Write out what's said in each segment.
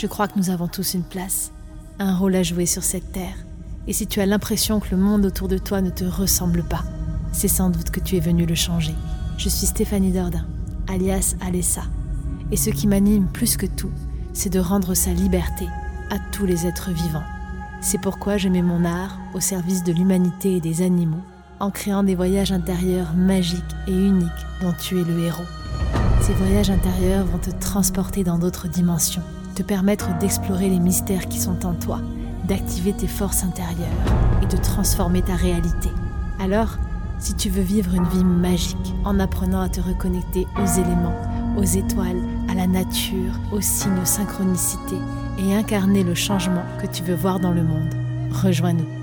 Je crois que nous avons tous une place, un rôle à jouer sur cette terre. Et si tu as l'impression que le monde autour de toi ne te ressemble pas, c'est sans doute que tu es venu le changer. Je suis Stéphanie Dordain, alias Alessa. Et ce qui m'anime plus que tout, c'est de rendre sa liberté à tous les êtres vivants. C'est pourquoi je mets mon art au service de l'humanité et des animaux, en créant des voyages intérieurs magiques et uniques dont tu es le héros. Ces voyages intérieurs vont te transporter dans d'autres dimensions, permettre d'explorer les mystères qui sont en toi, d'activer tes forces intérieures et de transformer ta réalité. Alors, si tu veux vivre une vie magique en apprenant à te reconnecter aux éléments, aux étoiles, à la nature, aux signes synchronicité et incarner le changement que tu veux voir dans le monde, rejoins-nous.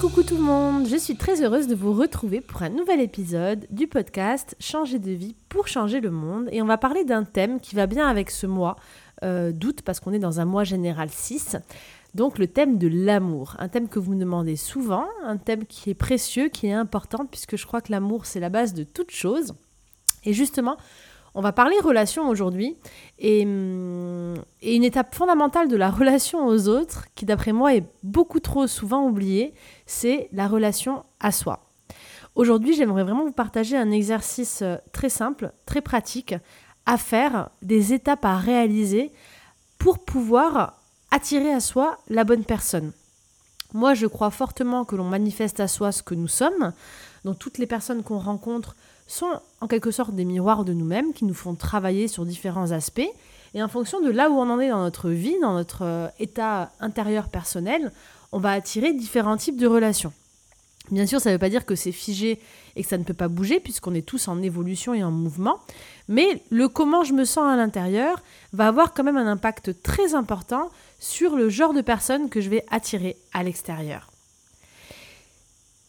Coucou tout le monde, je suis très heureuse de vous retrouver pour un nouvel épisode du podcast Changer de vie pour changer le monde. Et on va parler d'un thème qui va bien avec ce mois euh, d'août parce qu'on est dans un mois général 6. Donc le thème de l'amour, un thème que vous me demandez souvent, un thème qui est précieux, qui est important, puisque je crois que l'amour, c'est la base de toute chose. Et justement, on va parler relation aujourd'hui, et, hum, et, une étape fondamentale de la relation aux autres, qui d'après moi est beaucoup trop souvent oubliée, c'est la relation à soi. Aujourd'hui, j'aimerais vraiment vous partager un exercice euh, très simple, très pratique, à faire, des étapes à réaliser pour pouvoir attirer à soi la bonne personne. Moi, je crois fortement que l'on manifeste à soi ce que nous sommes. Donc toutes les personnes qu'on rencontre sont en quelque sorte des miroirs de nous-mêmes qui nous font travailler sur différents aspects. Et en fonction de là où on en est dans notre vie, dans notre euh, état intérieur personnel, on va attirer différents types de relations. Bien sûr, ça ne veut pas dire que c'est figé et que ça ne peut pas bouger, puisqu'on est tous en évolution et en mouvement. Mais le comment je me sens à l'intérieur va avoir quand même un impact très important sur le genre de personne que je vais attirer à l'extérieur.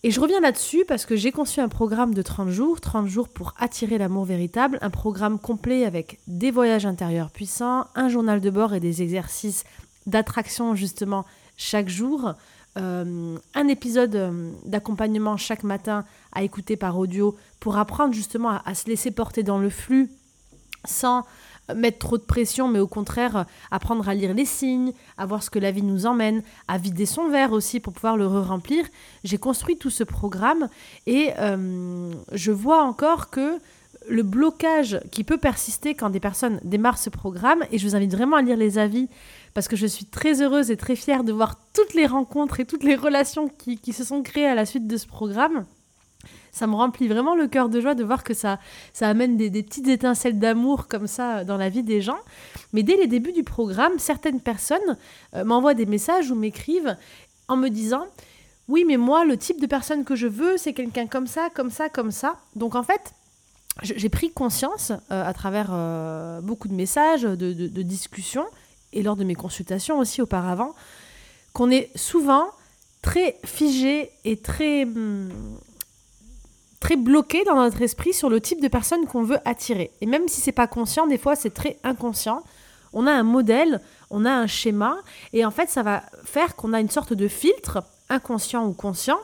Et je reviens là-dessus parce que j'ai conçu un programme de 30 jours, 30 jours pour attirer l'amour véritable, un programme complet avec des voyages intérieurs puissants, un journal de bord et des exercices d'attraction justement chaque jour, euh, un épisode euh, d'accompagnement chaque matin à écouter par audio pour apprendre justement à, se laisser porter dans le flux sans mettre trop de pression, mais au contraire apprendre à lire les signes, à voir ce que la vie nous emmène, à vider son verre aussi pour pouvoir le re-remplir. J'ai construit tout ce programme et euh, je vois encore que le blocage qui peut persister quand des personnes démarrent ce programme, et je vous invite vraiment à lire les avis parce que je suis très heureuse et très fière de voir toutes les rencontres et toutes les relations qui, se sont créées à la suite de ce programme. Ça me remplit vraiment le cœur de joie de voir que ça, ça amène des, petites étincelles d'amour comme ça dans la vie des gens. Mais dès les débuts du programme, certaines personnes euh, m'envoient des messages ou m'écrivent en me disant Oui, mais moi, le type de personne que je veux, c'est quelqu'un comme ça, comme ça, comme ça. Donc en fait, j'ai pris conscience euh, à travers euh, beaucoup de messages, de discussions, et lors de mes consultations aussi auparavant, qu'on est souvent très figé et très, hum, très bloqué dans notre esprit sur le type de personne qu'on veut attirer. Et même si c'est pas conscient, des fois c'est très inconscient. On a un modèle, on a un schéma, et en fait ça va faire qu'on a une sorte de filtre, inconscient ou conscient,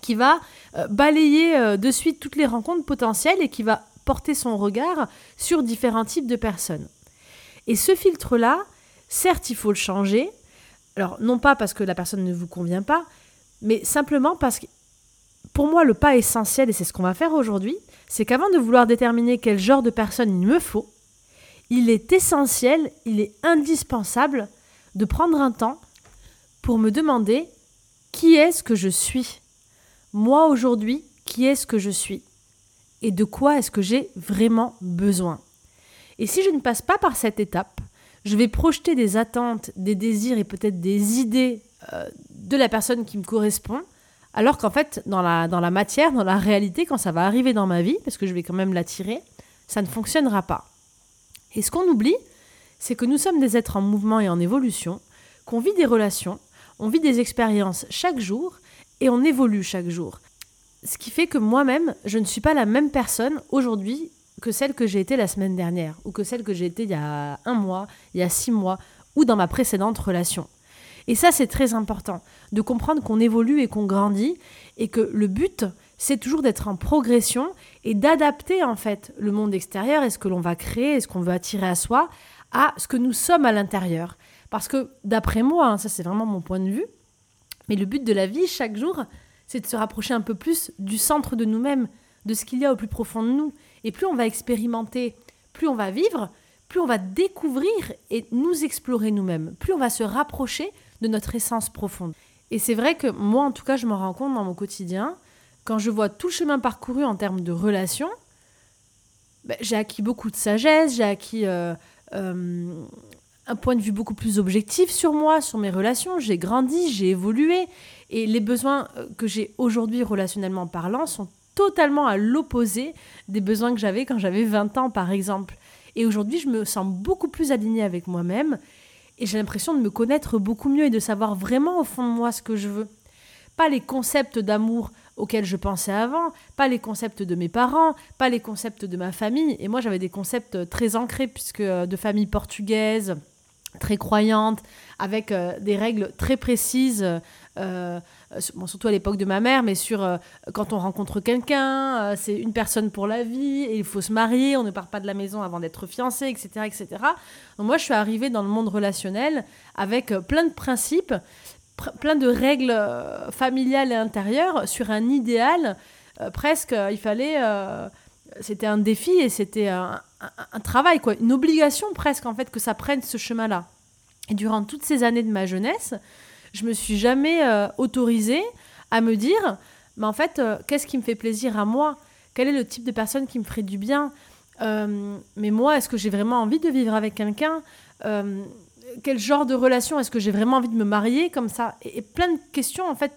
qui va euh, balayer euh, de suite toutes les rencontres potentielles et qui va porter son regard sur différents types de personnes. Et ce filtre-là, Certes, il faut le changer. Alors, non pas parce que la personne ne vous convient pas, mais simplement parce que, pour moi, le pas essentiel, et c'est ce qu'on va faire aujourd'hui, c'est qu'avant de vouloir déterminer quel genre de personne il me faut, il est essentiel, il est indispensable de prendre un temps pour me demander qui est-ce que je suis. Moi aujourd'hui, qui est-ce que je suis? Et de quoi est-ce que j'ai vraiment besoin? Et si je ne passe pas par cette étape, je vais projeter des attentes, des désirs et peut-être des idées euh, de la personne qui me correspond, alors qu'en fait, dans la, dans la matière, dans la réalité, quand ça va arriver dans ma vie, parce que je vais quand même l'attirer, ça ne fonctionnera pas. Et ce qu'on oublie, c'est que nous sommes des êtres en mouvement et en évolution, qu'on vit des relations, on vit des expériences chaque jour et on évolue chaque jour. Ce qui fait que moi-même, je ne suis pas la même personne aujourd'hui que celle que j'ai été la semaine dernière, ou que celle que j'ai été il y a un mois, il y a six mois, ou dans ma précédente relation. Et ça, c'est très important, de comprendre qu'on évolue et qu'on grandit, et que le but, c'est toujours d'être en progression et d'adapter en fait le monde extérieur et ce que l'on va créer et ce qu'on veut attirer à soi à ce que nous sommes à l'intérieur. Parce que d'après moi, hein, ça c'est vraiment mon point de vue, mais le but de la vie chaque jour, c'est de se rapprocher un peu plus du centre de nous-mêmes, de ce qu'il y a au plus profond de nous. Et plus on va expérimenter, plus on va vivre, plus on va découvrir et nous explorer nous-mêmes, plus on va se rapprocher de notre essence profonde. Et c'est vrai que moi, en tout cas, je me rends compte dans mon quotidien, quand je vois tout chemin parcouru en termes de relations, ben, j'ai acquis beaucoup de sagesse, j'ai acquis euh, euh, un point de vue beaucoup plus objectif sur moi, sur mes relations, j'ai grandi, j'ai évolué, et les besoins euh, que j'ai aujourd'hui relationnellement parlant sont totalement à l'opposé des besoins que j'avais quand j'avais 20 ans, par exemple. Et aujourd'hui, je me sens beaucoup plus alignée avec moi-même, et j'ai l'impression de me connaître beaucoup mieux et de savoir vraiment au fond de moi ce que je veux. Pas les concepts d'amour auxquels je pensais avant, pas les concepts de mes parents, pas les concepts de ma famille. Et moi, j'avais des concepts très ancrés, puisque euh, de famille portugaise, très croyante, avec euh, des règles très précises, euh, surtout à l'époque de ma mère, mais sur quand on rencontre quelqu'un, c'est une personne pour la vie, et il faut se marier, on ne part pas de la maison avant d'être fiancé, etc., etc. Donc moi, je suis arrivée dans le monde relationnel avec plein de principes plein de règles euh, familiales et intérieures sur un idéal. Euh, presque, euh, il fallait. c'était un défi et c'était un, travail, quoi, une obligation presque, en fait, que ça prenne ce chemin-là. Et durant toutes ces années de ma jeunesse, je me suis jamais autorisée à me dire, mais en fait, qu'est-ce qui me fait plaisir à moi? Quel est le type de personne qui me ferait du bien? Mais moi, est-ce que j'ai vraiment envie de vivre avec quelqu'un? Quel genre de relation Est-ce que j'ai vraiment envie de me marier comme ça? Et, plein de questions en fait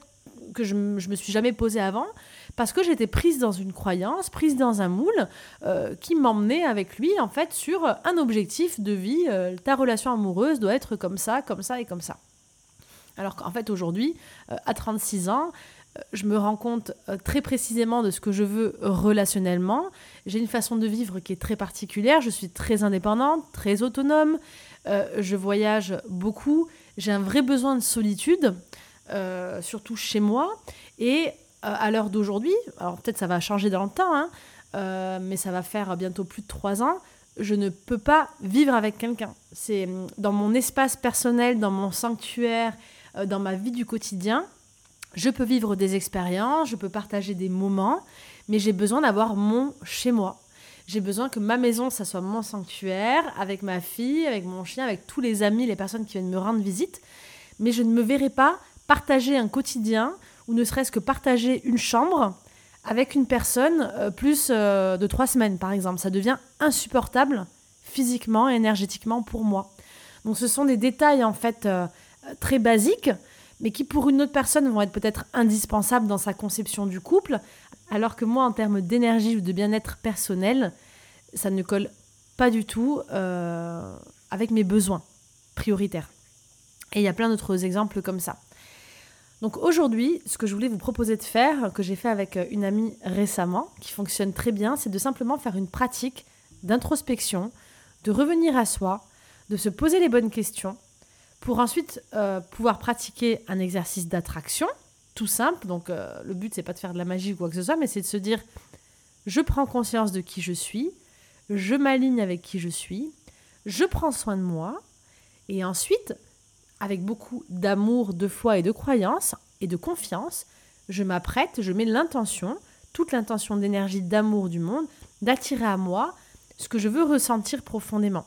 que je, ne me suis jamais posées avant parce que j'étais prise dans une croyance, prise dans un moule euh, qui m'emmenait avec lui en fait sur un objectif de vie. Euh, ta relation amoureuse doit être comme ça, comme ça et comme ça. Alors qu'en fait aujourd'hui, euh, à 36 ans, je me rends compte très précisément de ce que je veux relationnellement. J'ai une façon de vivre qui est très particulière. Je suis très indépendante, très autonome. Euh, je voyage beaucoup, j'ai un vrai besoin de solitude, euh, surtout chez moi. Et euh, à l'heure d'aujourd'hui, alors peut-être ça va changer dans le temps, hein, mais ça va faire bientôt plus de trois ans, je ne peux pas vivre avec quelqu'un. C'est dans mon espace personnel, dans mon sanctuaire, dans ma vie du quotidien. Je peux vivre des expériences, je peux partager des moments, mais j'ai besoin d'avoir mon chez moi. J'ai besoin que ma maison, ça soit mon sanctuaire, avec ma fille, avec mon chien, avec tous les amis, les personnes qui viennent me rendre visite. Mais je ne me verrai pas partager un quotidien, ou ne serait-ce que partager une chambre avec une personne euh, plus euh, de trois semaines, par exemple. Ça devient insupportable physiquement et énergétiquement pour moi. Donc ce sont des détails en fait euh, très basiques, mais qui pour une autre personne vont être peut-être indispensables dans sa conception du couple, alors que moi, en termes d'énergie ou de bien-être personnel, ça ne colle pas du tout euh, avec mes besoins prioritaires. Et il y a plein d'autres exemples comme ça. Donc aujourd'hui, ce que je voulais vous proposer de faire, que j'ai fait avec euh, une amie récemment, qui fonctionne très bien, c'est de simplement faire une pratique d'introspection, de revenir à soi, de se poser les bonnes questions, pour ensuite euh, pouvoir pratiquer un exercice d'attraction tout simple. Donc euh, le but, c'est pas de faire de la magie ou quoi que ce soit, mais c'est de se dire je prends conscience de qui je suis, je m'aligne avec qui je suis, je prends soin de moi, et ensuite, avec beaucoup d'amour, de foi et de croyance et de confiance, je m'apprête, je mets l'intention, toute l'intention d'énergie, d'amour du monde, d'attirer à moi ce que je veux ressentir profondément.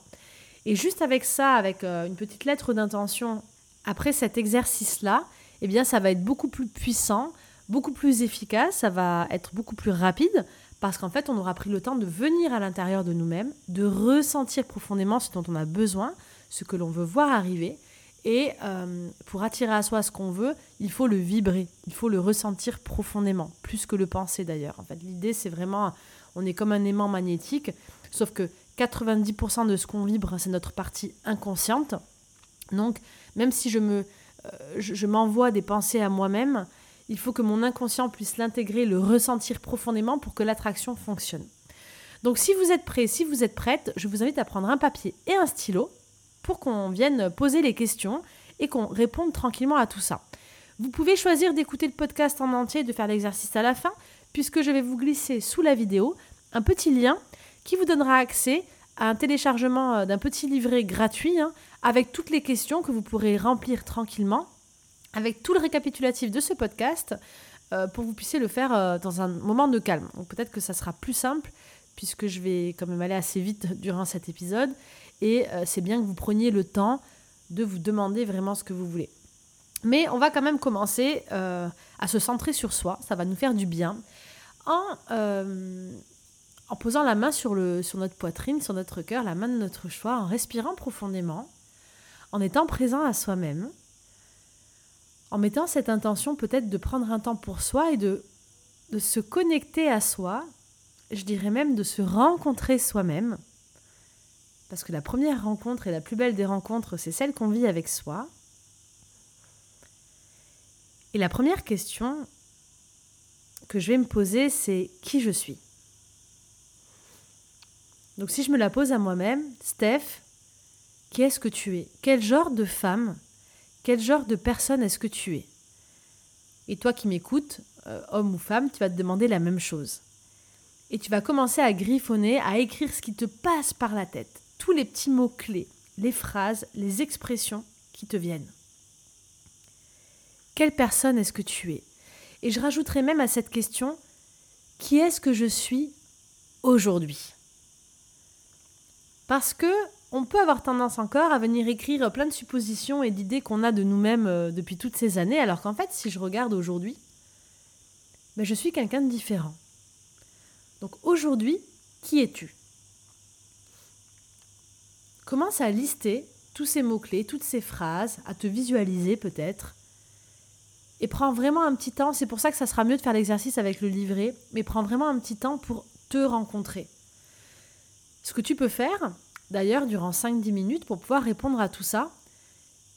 Et juste avec ça, avec euh, une petite lettre d'intention, après cet exercice-là, eh bien ça va être beaucoup plus puissant, beaucoup plus efficace, ça va être beaucoup plus rapide parce qu'en fait on aura pris le temps de venir à l'intérieur de nous-mêmes, de ressentir profondément ce dont on a besoin, ce que l'on veut voir arriver. Et euh, pour attirer à soi ce qu'on veut, il faut le vibrer, il faut le ressentir profondément, plus que le penser d'ailleurs. En fait, l'idée c'est vraiment, on est comme un aimant magnétique, sauf que 90% de ce qu'on vibre, c'est notre partie inconsciente. Donc, même si je me euh, m'envoie des pensées à moi-même, il faut que mon inconscient puisse l'intégrer, le ressentir profondément pour que l'attraction fonctionne. Donc si vous êtes prêt, si vous êtes prête, je vous invite à prendre un papier et un stylo pour qu'on vienne poser les questions et qu'on réponde tranquillement à tout ça. Vous pouvez choisir d'écouter le podcast en entier et de faire l'exercice à la fin, puisque je vais vous glisser sous la vidéo un petit lien qui vous donnera accès à un téléchargement euh, d'un petit livret gratuit hein, avec toutes les questions que vous pourrez remplir tranquillement, avec tout le récapitulatif de ce podcast euh, pour que vous puissiez le faire euh, dans un moment de calme. peut-être que ça sera plus simple puisque je vais quand même aller assez vite durant cet épisode et c'est bien que vous preniez le temps de vous demander vraiment ce que vous voulez. Mais on va quand même commencer à se centrer sur soi, ça va nous faire du bien, en, en posant la main sur, notre poitrine, sur notre cœur, la main de notre choix, en respirant profondément, en étant présent à soi-même, en mettant cette intention peut-être de prendre un temps pour soi et de, de se connecter à soi, je dirais même de se rencontrer soi-même, parce que la première rencontre et la plus belle des rencontres, c'est celle qu'on vit avec soi. Et la première question que je vais me poser, c'est qui je suis? Donc si je me la pose à moi-même, Steph, qui est-ce que tu es? Quel genre de femme, quel genre de personne est-ce que tu es? Et toi qui m'écoutes, euh, homme ou femme, tu vas te demander la même chose. Et tu vas commencer à griffonner, à écrire ce qui te passe par la tête, tous les petits mots-clés, les phrases, les expressions qui te viennent. Quelle personne est-ce que tu es? Et je rajouterai même à cette question, qui est-ce que je suis aujourd'hui? Parce que on peut avoir tendance encore à venir écrire plein de suppositions et d'idées qu'on a de nous-mêmes euh, depuis toutes ces années, alors qu'en fait, si je regarde aujourd'hui, ben, je suis quelqu'un de différent. Donc aujourd'hui, qui es-tu? Commence à lister tous ces mots-clés, toutes ces phrases, à te visualiser peut-être? Et prends vraiment un petit temps, c'est pour ça que ça sera mieux de faire l'exercice avec le livret, mais prends vraiment un petit temps pour te rencontrer. Ce que tu peux faire, d'ailleurs, durant 5-10 minutes, pour pouvoir répondre à tout ça,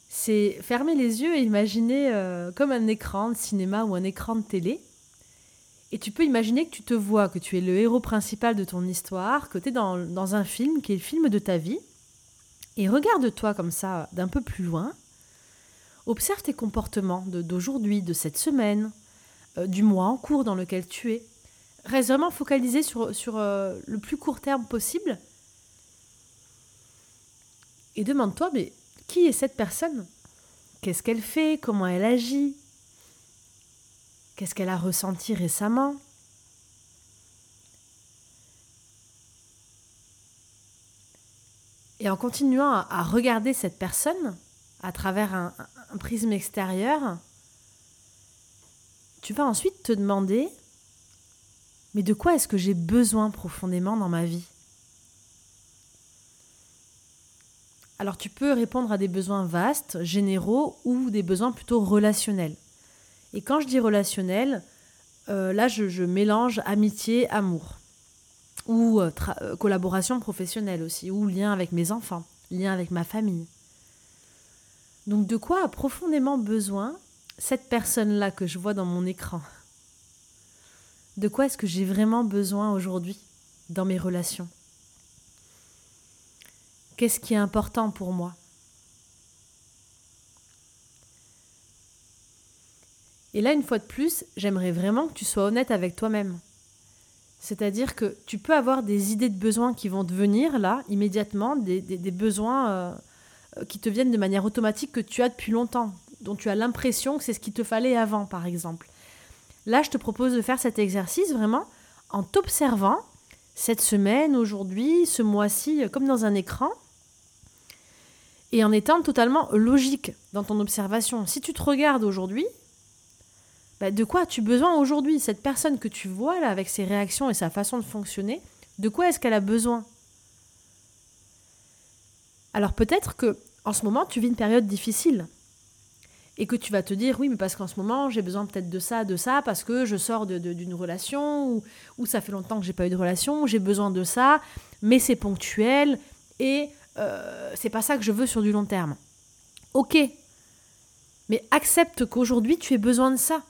c'est fermer les yeux et imaginer euh, comme un écran de cinéma ou un écran de télé. Et tu peux imaginer que tu te vois, que tu es le héros principal de ton histoire, que tu es dans, un film qui est le film de ta vie. Et regarde-toi comme ça d'un peu plus loin. Observe tes comportements d'aujourd'hui, de, cette semaine, euh, du mois en cours dans lequel tu es reste vraiment focalisé sur, euh, le plus court terme possible. Et demande-toi, mais qui est cette personne? Qu'est-ce qu'elle fait? Comment elle agit? Qu'est-ce qu'elle a ressenti récemment? Et en continuant à, regarder cette personne à travers un prisme extérieur, tu vas ensuite te demander mais de quoi est-ce que j'ai besoin profondément dans ma vie? Alors tu peux répondre à des besoins vastes, généraux ou des besoins plutôt relationnels. Et quand je dis relationnel, euh, là je, mélange amitié, amour. Ou euh, euh, collaboration professionnelle aussi, ou lien avec mes enfants, lien avec ma famille. Donc de quoi a profondément besoin cette personne-là que je vois dans mon écran? De quoi est-ce que j'ai vraiment besoin aujourd'hui dans mes relations? Qu'est-ce qui est important pour moi? Et là, une fois de plus, j'aimerais vraiment que tu sois honnête avec toi-même. C'est-à-dire que tu peux avoir des idées de besoins qui vont te venir là, immédiatement, des, besoins euh, qui te viennent de manière automatique que tu as depuis longtemps, dont tu as l'impression que c'est ce qu'il te fallait avant, par exemple. Là, je te propose de faire cet exercice vraiment en t'observant cette semaine, aujourd'hui, ce mois-ci, comme dans un écran, et en étant totalement logique dans ton observation. Si tu te regardes aujourd'hui, bah, de quoi as-tu besoin aujourd'hui? Cette personne que tu vois là, avec ses réactions et sa façon de fonctionner, de quoi est-ce qu'elle a besoin? Alors peut-être que en ce moment, tu vis une période difficile et que tu vas te dire oui mais parce qu'en ce moment j'ai besoin peut-être de ça de ça parce que je sors d'une relation ou, ou, ça fait longtemps que j'ai pas eu de relation j'ai besoin de ça mais c'est ponctuel et euh, c'est pas ça que je veux sur du long terme. Ok. Mais accepte qu'aujourd'hui tu aies besoin de ça.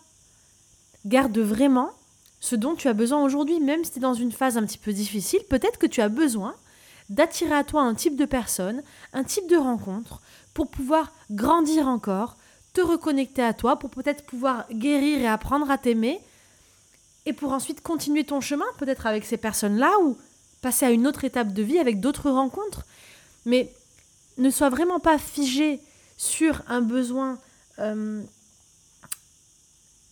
Garde vraiment ce dont tu as besoin aujourd'hui même si tu es dans une phase un petit peu difficile peut-être que tu as besoin d'attirer à toi un type de personne un type de rencontre pour pouvoir grandir encore te reconnecter à toi pour peut-être pouvoir guérir et apprendre à t'aimer et pour ensuite continuer ton chemin, peut-être avec ces personnes-là, ou passer à une autre étape de vie avec d'autres rencontres. Mais ne sois vraiment pas figé sur un besoin euh,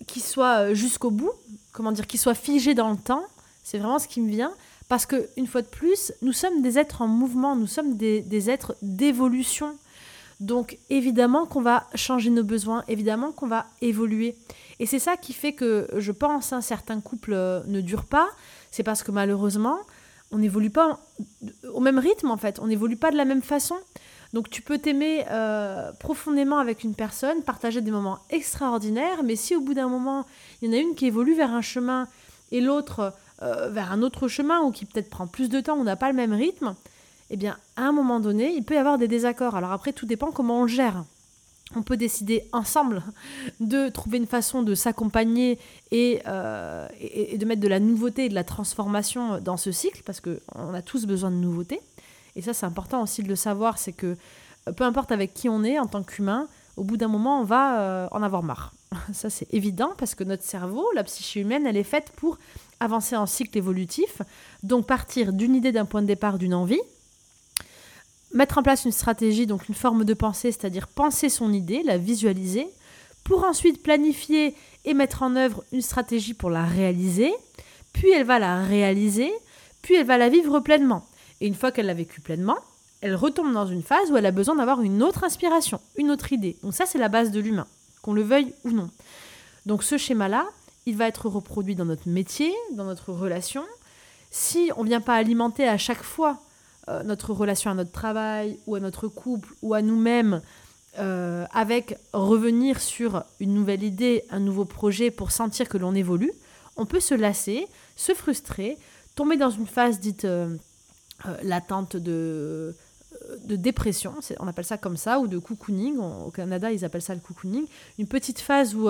qui soit jusqu'au bout, comment dire, qui soit figé dans le temps. C'est vraiment ce qui me vient. Parce que, une fois de plus, nous sommes des êtres en mouvement, nous sommes des êtres d'évolution. Donc, évidemment qu'on va changer nos besoins, évidemment qu'on va évoluer. Et c'est ça qui fait que je pense un certain couple euh, ne dure pas. C'est parce que malheureusement, on n'évolue pas au même rythme en fait. On n'évolue pas de la même façon. Donc tu peux t'aimer euh, profondément avec une personne, partager des moments extraordinaires, mais si au bout d'un moment, il y en a une qui évolue vers un chemin et l'autre euh, vers un autre chemin ou qui peut-être prend plus de temps, on n'a pas le même rythme, eh bien à un moment donné, il peut y avoir des désaccords. Alors après, tout dépend comment on gère. On peut décider ensemble de trouver une façon de s'accompagner et, euh, de mettre de la nouveauté et de la transformation dans ce cycle, parce qu'on a tous besoin de nouveautés. Et ça, c'est important aussi de le savoir, c'est que euh, peu importe avec qui on est en tant qu'humain, au bout d'un moment, on va euh, en avoir marre. Ça, c'est évident parce que notre cerveau, la psyché humaine, elle est faite pour avancer en cycle évolutif. Donc partir d'une idée, d'un point de départ, d'une envie, mettre en place une stratégie, donc une forme de pensée, c'est-à-dire penser son idée, la visualiser, pour ensuite planifier et mettre en œuvre une stratégie pour la réaliser, puis elle va la réaliser, puis elle va la vivre pleinement. Et une fois qu'elle l'a vécu pleinement, elle retombe dans une phase où elle a besoin d'avoir une autre inspiration, une autre idée. Donc ça, c'est la base de l'humain, qu'on le veuille ou non. Donc ce schéma-là, il va être reproduit dans notre métier, dans notre relation. Si on ne vient pas alimenter à chaque fois euh, notre relation à notre travail ou à notre couple ou à nous-mêmes euh, avec revenir sur une nouvelle idée, un nouveau projet pour sentir que l'on évolue, on peut se lasser, se frustrer, tomber dans une phase dite euh, euh, l'attente de, de dépression, on appelle ça comme ça, ou de cocooning. au Canada, ils appellent ça le cocooning. Une petite phase où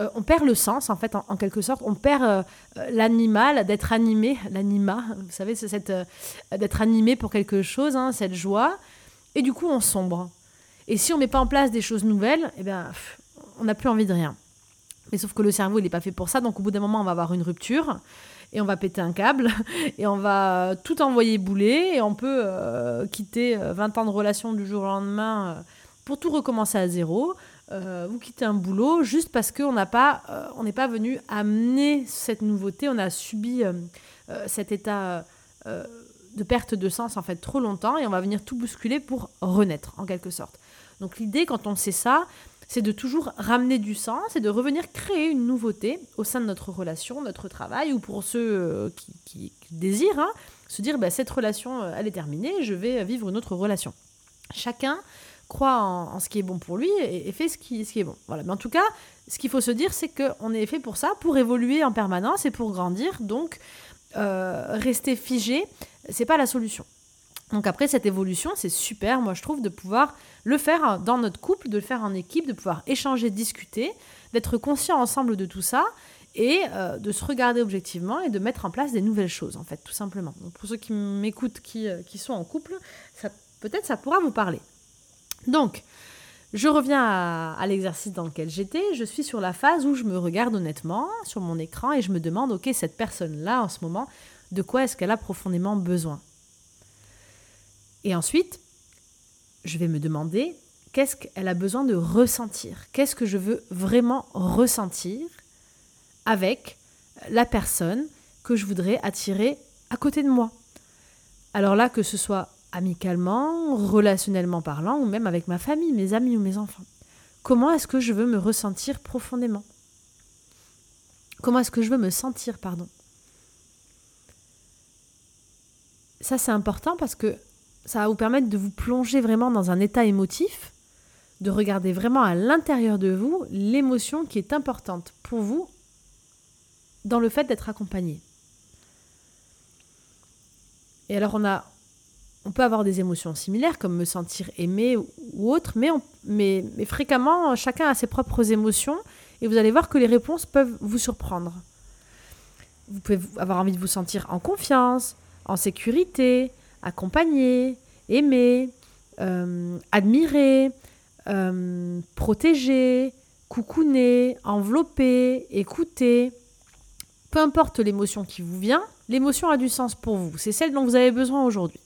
euh, on perd le sens, en fait, en, quelque sorte. On perd l'animal, d'être animé, l'anima, vous savez, cette, d'être animé pour quelque chose, hein, cette joie. Et du coup, on sombre. Et si on met pas en place des choses nouvelles, eh bien, on n'a plus envie de rien. Mais sauf que le cerveau, il n'est pas fait pour ça. Donc, au bout d'un moment, on va avoir une rupture et on va péter un câble et on va tout envoyer bouler et on peut euh, quitter 20 euh, ans de relation du jour au lendemain euh, pour tout recommencer à zéro. Vous quittez un boulot juste parce qu'on pas, on n'est pas venu amener cette nouveauté, on a subi cet état de perte de sens en fait trop longtemps et on va venir tout bousculer pour renaître en quelque sorte. Donc l'idée quand on sait ça, c'est de toujours ramener du sens et de revenir créer une nouveauté au sein de notre relation, notre travail, ou pour ceux euh, qui, désirent, hein, se dire bah, cette relation, euh, elle est terminée, je vais vivre une autre relation. Chacun croit en, ce qui est bon pour lui et, fait ce qui, est bon. Voilà. Mais en tout cas, ce qu'il faut se dire, c'est qu'on est fait pour ça, pour évoluer en permanence et pour grandir. Donc, euh, rester figé, c'est pas la solution. Donc après cette évolution, c'est super, moi je trouve, de pouvoir le faire dans notre couple, de le faire en équipe, de pouvoir échanger, discuter, d'être conscient ensemble de tout ça et euh, de se regarder objectivement et de mettre en place des nouvelles choses, en fait, tout simplement. Donc pour ceux qui m'écoutent, qui, euh, qui, sont en couple, peut-être ça pourra vous parler. Donc, je reviens à, l'exercice dans lequel j'étais. Je suis sur la phase où je me regarde honnêtement sur mon écran et je me demande, ok, cette personne-là, en ce moment, de quoi est-ce qu'elle a profondément besoin? Et ensuite, je vais me demander qu'est-ce qu'elle a besoin de ressentir? Qu'est-ce que je veux vraiment ressentir avec la personne que je voudrais attirer à côté de moi? Alors là, que ce soit amicalement, relationnellement parlant, ou même avec ma famille, mes amis ou mes enfants. Comment est-ce que je veux me ressentir profondément? Comment est-ce que je veux me sentir, pardon? Ça, c'est important parce que ça va vous permettre de vous plonger vraiment dans un état émotif, de regarder vraiment à l'intérieur de vous l'émotion qui est importante pour vous dans le fait d'être accompagné. Et alors on a on peut avoir des émotions similaires comme me sentir aimé ou autre, mais, fréquemment chacun a ses propres émotions et vous allez voir que les réponses peuvent vous surprendre. Vous pouvez avoir envie de vous sentir en confiance, en sécurité, accompagner, aimer, euh, admirer, euh, protéger, coucouner, envelopper, écouter, peu importe l'émotion qui vous vient, l'émotion a du sens pour vous. C'est celle dont vous avez besoin aujourd'hui.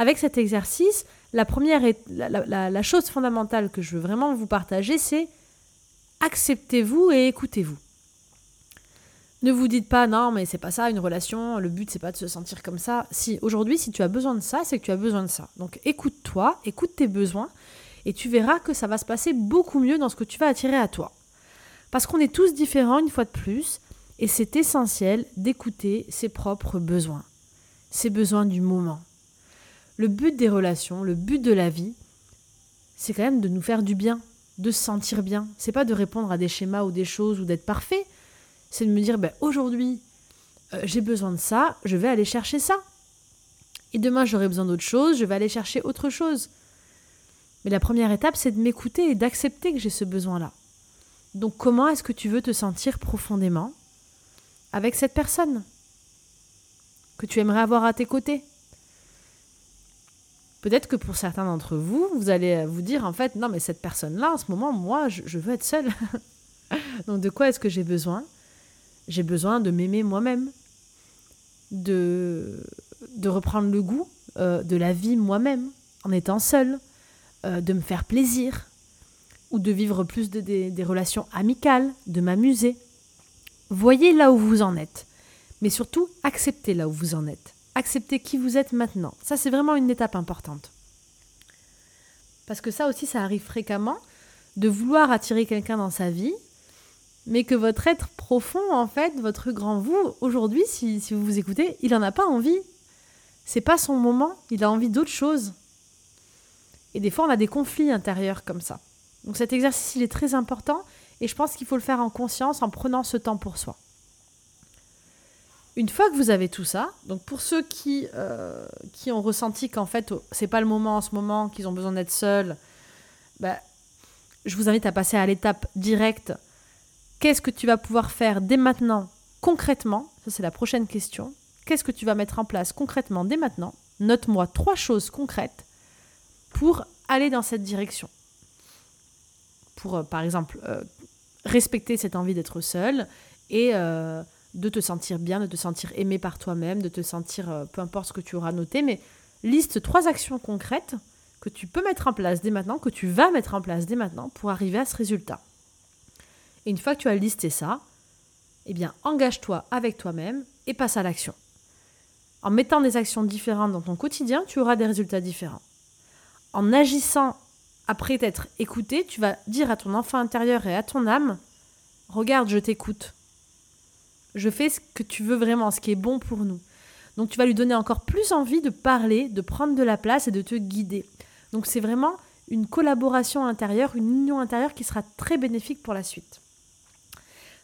Avec cet exercice, la première la, la chose fondamentale que je veux vraiment vous partager, c'est acceptez-vous et écoutez-vous. Ne vous dites pas non, mais c'est pas ça une relation, le but c'est pas de se sentir comme ça. Si aujourd'hui, si tu as besoin de ça, c'est que tu as besoin de ça. Donc écoute-toi, écoute tes besoins et tu verras que ça va se passer beaucoup mieux dans ce que tu vas attirer à toi. Parce qu'on est tous différents une fois de plus et c'est essentiel d'écouter ses propres besoins, ses besoins du moment. Le but des relations, le but de la vie, c'est quand même de nous faire du bien, de se sentir bien. C'est pas de répondre à des schémas ou des choses ou d'être parfait c'est de me dire, ben, aujourd'hui, euh, j'ai besoin de ça, je vais aller chercher ça. Et demain, j'aurai besoin d'autre chose, je vais aller chercher autre chose. Mais la première étape, c'est de m'écouter et d'accepter que j'ai ce besoin-là. Donc comment est-ce que tu veux te sentir profondément avec cette personne que tu aimerais avoir à tes côtés? Peut-être que pour certains d'entre vous, vous allez vous dire en fait, non mais cette personne-là, en ce moment, moi, je, veux être seule. Donc de quoi est-ce que j'ai besoin? J'ai besoin de m'aimer moi-même, de, de reprendre le goût euh, de la vie moi-même, en étant seule, euh, de me faire plaisir, ou de vivre plus de, des relations amicales, de m'amuser. Voyez là où vous en êtes, mais surtout acceptez là où vous en êtes. Acceptez qui vous êtes maintenant. Ça, c'est vraiment une étape importante. Parce que ça aussi, ça arrive fréquemment, de vouloir attirer quelqu'un dans sa vie, mais que votre être profond, en fait, votre grand vous, aujourd'hui, si, vous vous écoutez, il n'en a pas envie. C'est pas son moment, il a envie d'autre chose. Et des fois, on a des conflits intérieurs comme ça. Donc cet exercice, il est très important et je pense qu'il faut le faire en conscience, en prenant ce temps pour soi. Une fois que vous avez tout ça, donc pour ceux qui, euh, qui ont ressenti qu'en fait, c'est pas le moment en ce moment, qu'ils ont besoin d'être seuls, bah, je vous invite à passer à l'étape directe Qu'est-ce que tu vas pouvoir faire dès maintenant, concrètement? Ça, c'est la prochaine question. Qu'est-ce que tu vas mettre en place concrètement dès maintenant? Note-moi trois choses concrètes pour aller dans cette direction. Pour, euh, par exemple, euh, respecter cette envie d'être seul et de te sentir bien, de te sentir aimé par toi-même, de te sentir, peu importe ce que tu auras noté, mais liste trois actions concrètes que tu peux mettre en place dès maintenant, que tu vas mettre en place dès maintenant pour arriver à ce résultat. Et une fois que tu as listé ça, eh bien, engage-toi avec toi-même et passe à l'action. En mettant des actions différentes dans ton quotidien, tu auras des résultats différents. En agissant après t'être écouté, tu vas dire à ton enfant intérieur et à ton âme, regarde, je t'écoute. Je fais ce que tu veux vraiment, ce qui est bon pour nous. Donc tu vas lui donner encore plus envie de parler, de prendre de la place et de te guider. Donc c'est vraiment une collaboration intérieure, une union intérieure qui sera très bénéfique pour la suite.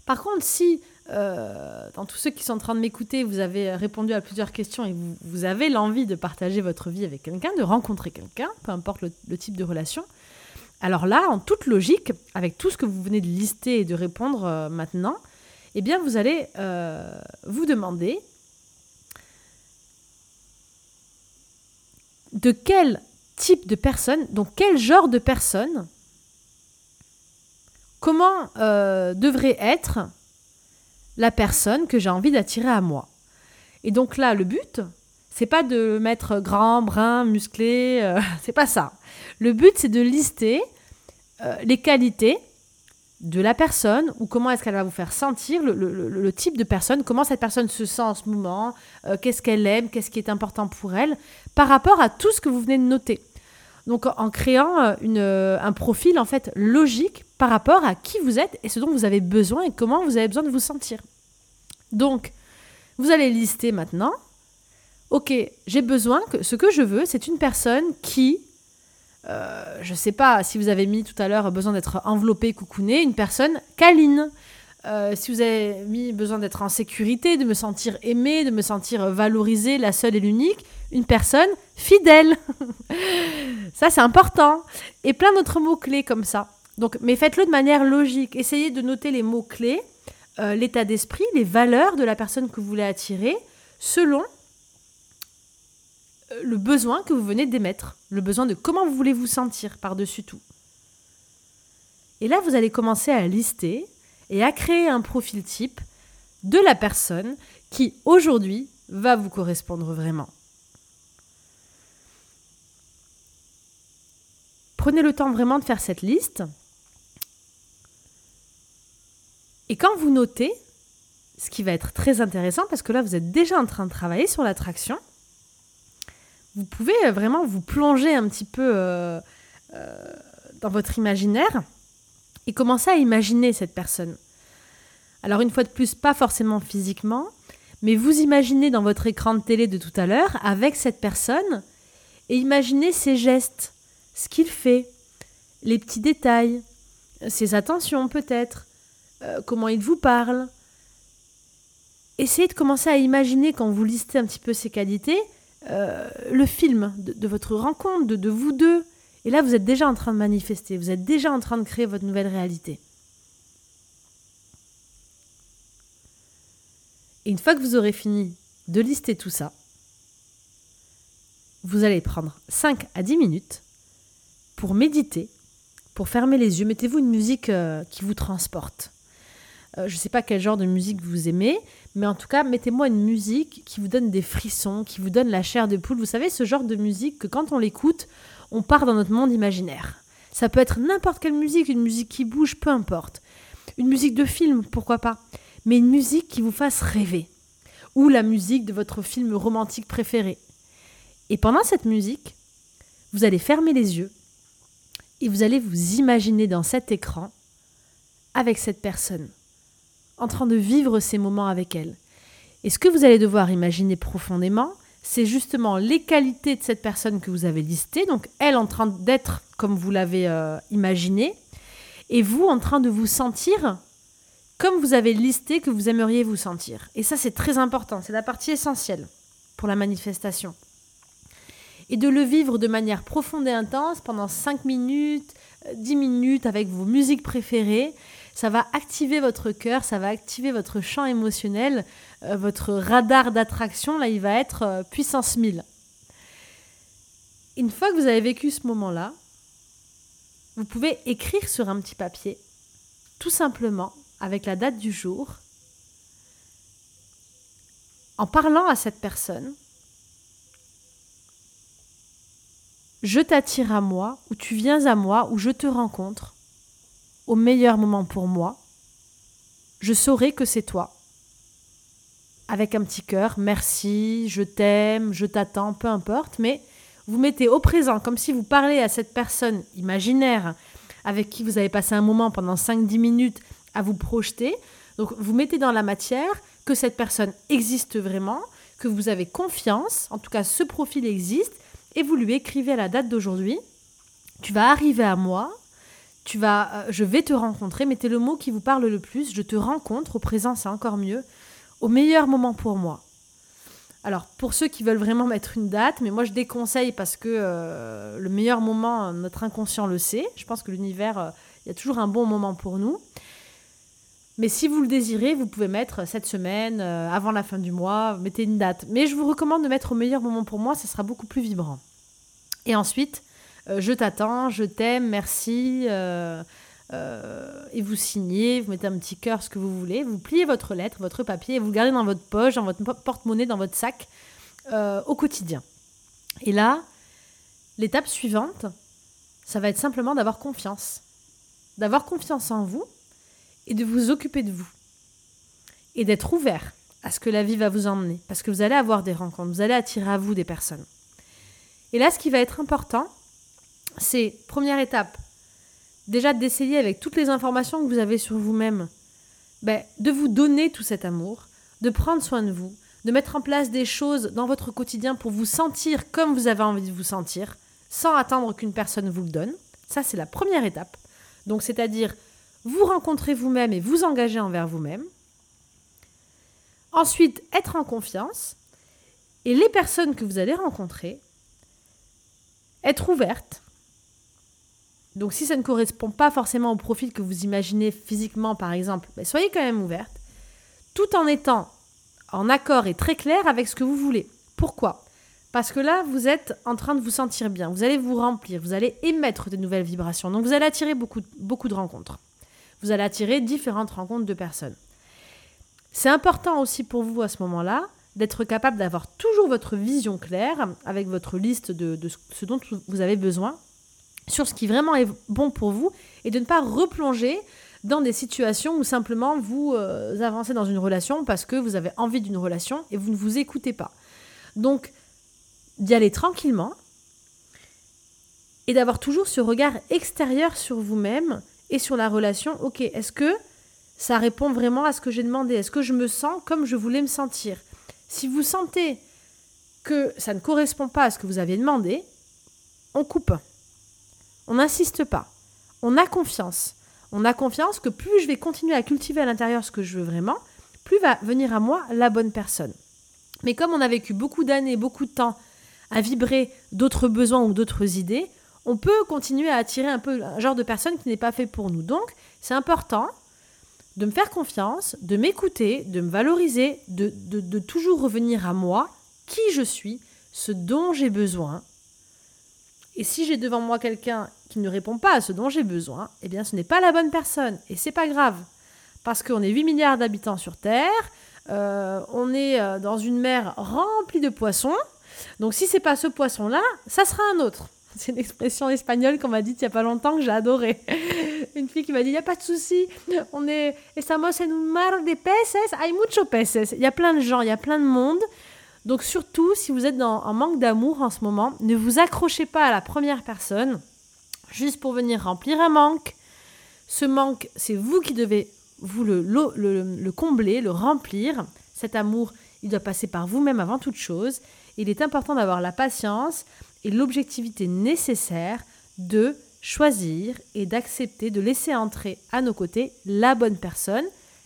Par contre, si euh, dans tous ceux qui sont en train de m'écouter, vous avez répondu à plusieurs questions et vous, avez l'envie de partager votre vie avec quelqu'un, de rencontrer quelqu'un, peu importe le, type de relation, alors là, en toute logique, avec tout ce que vous venez de lister et de répondre euh, maintenant, eh bien, vous allez euh, vous demander de quel type de personne, donc quel genre de personne comment euh, devrait être la personne que j'ai envie d'attirer à moi. Et donc là, le but, c'est pas de mettre grand, brun, musclé, euh, c'est pas ça. Le but, c'est de lister les qualités de la personne ou comment est-ce qu'elle va vous faire sentir le, type de personne, comment cette personne se sent en ce moment, qu'est-ce qu'elle aime, qu'est-ce qui est important pour elle, par rapport à tout ce que vous venez de noter. Donc en créant une, un profil en fait logique par rapport à qui vous êtes et ce dont vous avez besoin et comment vous avez besoin de vous sentir. Donc, vous allez lister maintenant, ok, j'ai besoin que ce que je veux, c'est une personne qui, euh, je ne sais pas si vous avez mis tout à l'heure besoin d'être enveloppé, coucouné, une personne câline. Euh, si vous avez mis besoin d'être en sécurité, de me sentir aimé, de me sentir valorisé, la seule et l'unique, une personne fidèle. ça, c'est important. Et plein d'autres mots-clés comme ça. Donc, mais faites-le de manière logique. Essayez de noter les mots-clés, euh, l'état d'esprit, les valeurs de la personne que vous voulez attirer, selon le besoin que vous venez d'émettre, le besoin de comment vous voulez vous sentir par-dessus tout. Et là, vous allez commencer à lister et à créer un profil type de la personne qui aujourd'hui va vous correspondre vraiment. Prenez le temps vraiment de faire cette liste. Et quand vous notez, ce qui va être très intéressant, parce que là, vous êtes déjà en train de travailler sur l'attraction, vous pouvez vraiment vous plonger un petit peu euh, euh, dans votre imaginaire et commencer à imaginer cette personne. Alors une fois de plus, pas forcément physiquement, mais vous imaginez dans votre écran de télé de tout à l'heure avec cette personne et imaginez ses gestes, ce qu'il fait, les petits détails, ses attentions peut-être, euh, comment il vous parle. Essayez de commencer à imaginer quand vous listez un petit peu ses qualités, euh, le film de, votre rencontre, de vous deux. Et là, vous êtes déjà en train de manifester, vous êtes déjà en train de créer votre nouvelle réalité. Et une fois que vous aurez fini de lister tout ça, vous allez prendre 5 à 10 minutes pour méditer, pour fermer les yeux. Mettez-vous une musique euh, qui vous transporte. Euh, je ne sais pas quel genre de musique vous aimez, mais en tout cas, mettez-moi une musique qui vous donne des frissons, qui vous donne la chair de poule. Vous savez, ce genre de musique que quand on l'écoute, on part dans notre monde imaginaire. Ça peut être n'importe quelle musique, une musique qui bouge, peu importe. Une musique de film, pourquoi pas mais une musique qui vous fasse rêver, ou la musique de votre film romantique préféré. Et pendant cette musique, vous allez fermer les yeux et vous allez vous imaginer dans cet écran avec cette personne, en train de vivre ces moments avec elle. Et ce que vous allez devoir imaginer profondément, c'est justement les qualités de cette personne que vous avez listée, donc elle en train d'être comme vous l'avez euh, imaginé, et vous en train de vous sentir comme vous avez listé que vous aimeriez vous sentir. Et ça, c'est très important, c'est la partie essentielle pour la manifestation. Et de le vivre de manière profonde et intense pendant 5 minutes, 10 euh, minutes avec vos musiques préférées. Ça va activer votre cœur, ça va activer votre champ émotionnel, euh, votre radar d'attraction, là, il va être euh, puissance 1000. Une fois que vous avez vécu ce moment-là, vous pouvez écrire sur un petit papier, tout simplement, avec la date du jour, en parlant à cette personne, je t'attire à moi, ou tu viens à moi, ou je te rencontre, au meilleur moment pour moi, je saurai que c'est toi. Avec un petit cœur, merci, je t'aime, je t'attends, peu importe, mais vous mettez au présent comme si vous parlez à cette personne imaginaire avec qui vous avez passé un moment pendant 5-10 minutes à vous projeter. Donc vous mettez dans la matière que cette personne existe vraiment, que vous avez confiance, en tout cas ce profil existe, et vous lui écrivez à la date d'aujourd'hui, tu vas arriver à moi, tu vas, euh, je vais te rencontrer, mettez le mot qui vous parle le plus, je te rencontre, au présent c'est encore mieux, au meilleur moment pour moi. Alors pour ceux qui veulent vraiment mettre une date, mais moi je déconseille parce que euh, le meilleur moment, notre inconscient le sait, je pense que l'univers, euh, il y a toujours un bon moment pour nous. Mais si vous le désirez, vous pouvez mettre cette semaine, euh, avant la fin du mois, mettez une date. Mais je vous recommande de mettre au meilleur moment pour moi, ce sera beaucoup plus vibrant. Et ensuite, euh, je t'attends, je t'aime, merci. Euh, et vous signez, vous mettez un petit cœur, ce que vous voulez. Vous pliez votre lettre, votre papier, et vous le gardez dans votre poche, dans votre porte-monnaie, dans votre sac, au quotidien. Et là, l'étape suivante, ça va être simplement d'avoir confiance. D'avoir confiance en vous et de vous occuper de vous. Et d'être ouvert à ce que la vie va vous emmener. Parce que vous allez avoir des rencontres, vous allez attirer à vous des personnes. Et là, ce qui va être important, c'est, première étape, déjà d'essayer avec toutes les informations que vous avez sur vous-même, ben, de vous donner tout cet amour, de prendre soin de vous, de mettre en place des choses dans votre quotidien pour vous sentir comme vous avez envie de vous sentir, sans attendre qu'une personne vous le donne. Ça, c'est la première étape. Donc, c'est-à-dire vous rencontrez vous-même et vous engagez envers vous-même. Ensuite, être en confiance. Et les personnes que vous allez rencontrer, être ouvertes. Donc si ça ne correspond pas forcément au profil que vous imaginez physiquement, par exemple, ben, soyez quand même ouverte, tout en étant en accord et très clair avec ce que vous voulez. Pourquoi? Parce que là, vous êtes en train de vous sentir bien, vous allez vous remplir, vous allez émettre de nouvelles vibrations, donc vous allez attirer beaucoup, beaucoup de rencontres vous allez attirer différentes rencontres de personnes. C'est important aussi pour vous à ce moment-là d'être capable d'avoir toujours votre vision claire avec votre liste de, ce dont vous avez besoin sur ce qui vraiment est bon pour vous et de ne pas replonger dans des situations où simplement vous euh, avancez dans une relation parce que vous avez envie d'une relation et vous ne vous écoutez pas. Donc, d'y aller tranquillement et d'avoir toujours ce regard extérieur sur vous-même et sur la relation. Ok, est-ce que ça répond vraiment à ce que j'ai demandé? Est-ce que je me sens comme je voulais me sentir? Si vous sentez que ça ne correspond pas à ce que vous aviez demandé, on coupe. On n'insiste pas. On a confiance. On a confiance que plus je vais continuer à cultiver à l'intérieur ce que je veux vraiment, plus va venir à moi la bonne personne. Mais comme on a vécu beaucoup d'années, beaucoup de temps à vibrer d'autres besoins ou d'autres idées, on peut continuer à attirer un peu un genre de personne qui n'est pas fait pour nous. Donc, c'est important de me faire confiance, de m'écouter, de me valoriser, de, de, toujours revenir à moi, qui je suis, ce dont j'ai besoin. Et si j'ai devant moi quelqu'un qui ne répond pas à ce dont j'ai besoin, eh bien ce n'est pas la bonne personne. Et c'est pas grave. Parce qu'on est 8 milliards d'habitants sur Terre, euh, on est euh, dans une mer remplie de poissons. Donc si c'est pas ce poisson-là, ça sera un autre. C'est une expression espagnole qu'on m'a dit il n'y a pas longtemps que j'ai adoré. Une fille qui m'a dit il n'y a pas de souci, on est estamos en un mar de peces, hay mucho peces. Il y a plein de gens, il y a plein de monde. Donc surtout, si vous êtes dans un manque d'amour en ce moment, ne vous accrochez pas à la première personne juste pour venir remplir un manque. Ce manque, c'est vous qui devez vous le, le, combler, le remplir. Cet amour, il doit passer par vous-même avant toute chose. Il est important d'avoir la patience et l'objectivité nécessaire de choisir et d'accepter de laisser entrer à nos côtés la bonne personne.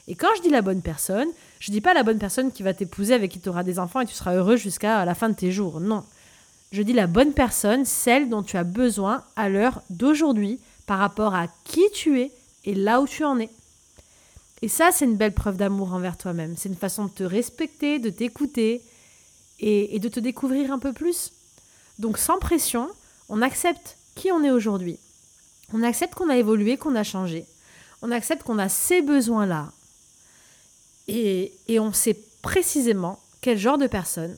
Et quand je dis la bonne personne, je dis pas la bonne personne qui va t'épouser, avec qui tu auras des enfants et tu seras heureux jusqu'à la fin de tes jours. Non. Je dis la bonne personne, celle dont tu as besoin à l'heure d'aujourd'hui par rapport à qui tu es et là où tu en es. Et ça, c'est une belle preuve d'amour envers toi-même. C'est une façon de te respecter, de t'écouter et, de te découvrir un peu plus. Donc sans pression, on accepte qui on est aujourd'hui. On accepte qu'on a évolué, qu'on a changé. On accepte qu'on a ces besoins-là. Et, on sait précisément quel genre de personne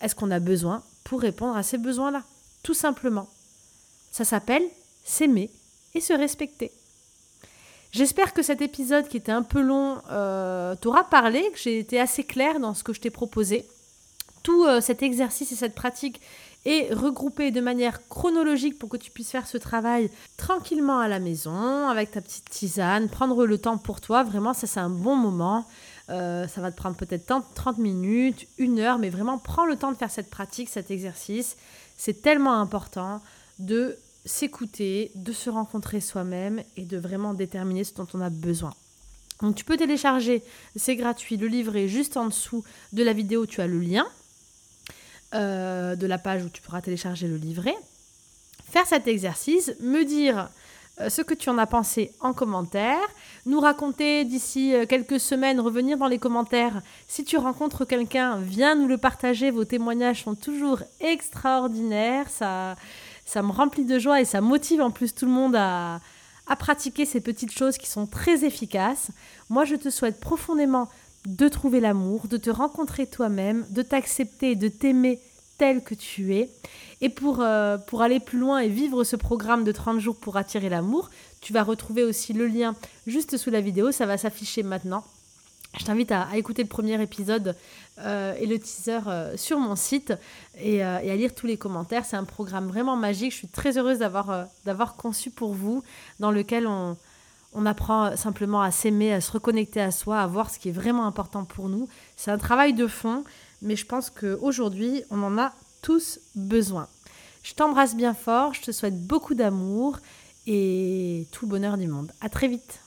est-ce qu'on a besoin pour répondre à ces besoins-là. Tout simplement. Ça s'appelle s'aimer et se respecter. J'espère que cet épisode qui était un peu long euh, t'aura parlé, que j'ai été assez claire dans ce que je t'ai proposé. Tout euh, cet exercice et cette pratique est regroupé de manière chronologique pour que tu puisses faire ce travail tranquillement à la maison, avec ta petite tisane, prendre le temps pour toi. Vraiment, ça c'est un bon moment. Euh, ça va te prendre peut-être 30 minutes, une heure, mais vraiment prends le temps de faire cette pratique, cet exercice. C'est tellement important de s'écouter, de se rencontrer soi-même et de vraiment déterminer ce dont on a besoin. Donc tu peux télécharger, c'est gratuit, le livret juste en dessous de la vidéo, tu as le lien euh, de la page où tu pourras télécharger le livret. Faire cet exercice, me dire euh, ce que tu en as pensé en commentaire, nous raconter d'ici euh, quelques semaines, revenir dans les commentaires. Si tu rencontres quelqu'un, viens nous le partager, vos témoignages sont toujours extraordinaires, ça ça me remplit de joie et ça motive en plus tout le monde à, pratiquer ces petites choses qui sont très efficaces. Moi, je te souhaite profondément de trouver l'amour, de te rencontrer toi-même, de t'accepter, de t'aimer tel que tu es. Et pour, euh, pour aller plus loin et vivre ce programme de 30 jours pour attirer l'amour, tu vas retrouver aussi le lien juste sous la vidéo, ça va s'afficher maintenant. Je t'invite à, écouter le premier épisode euh, et le teaser euh, sur mon site euh, et, à lire tous les commentaires. C'est un programme vraiment magique. Je suis très heureuse d'avoir conçu pour vous, dans lequel on, on apprend simplement à s'aimer, à se reconnecter à soi, à voir ce qui est vraiment important pour nous. C'est un travail de fond, mais je pense qu'aujourd'hui, on en a tous besoin. Je t'embrasse bien fort, je te souhaite beaucoup d'amour et tout bonheur du monde. À très vite.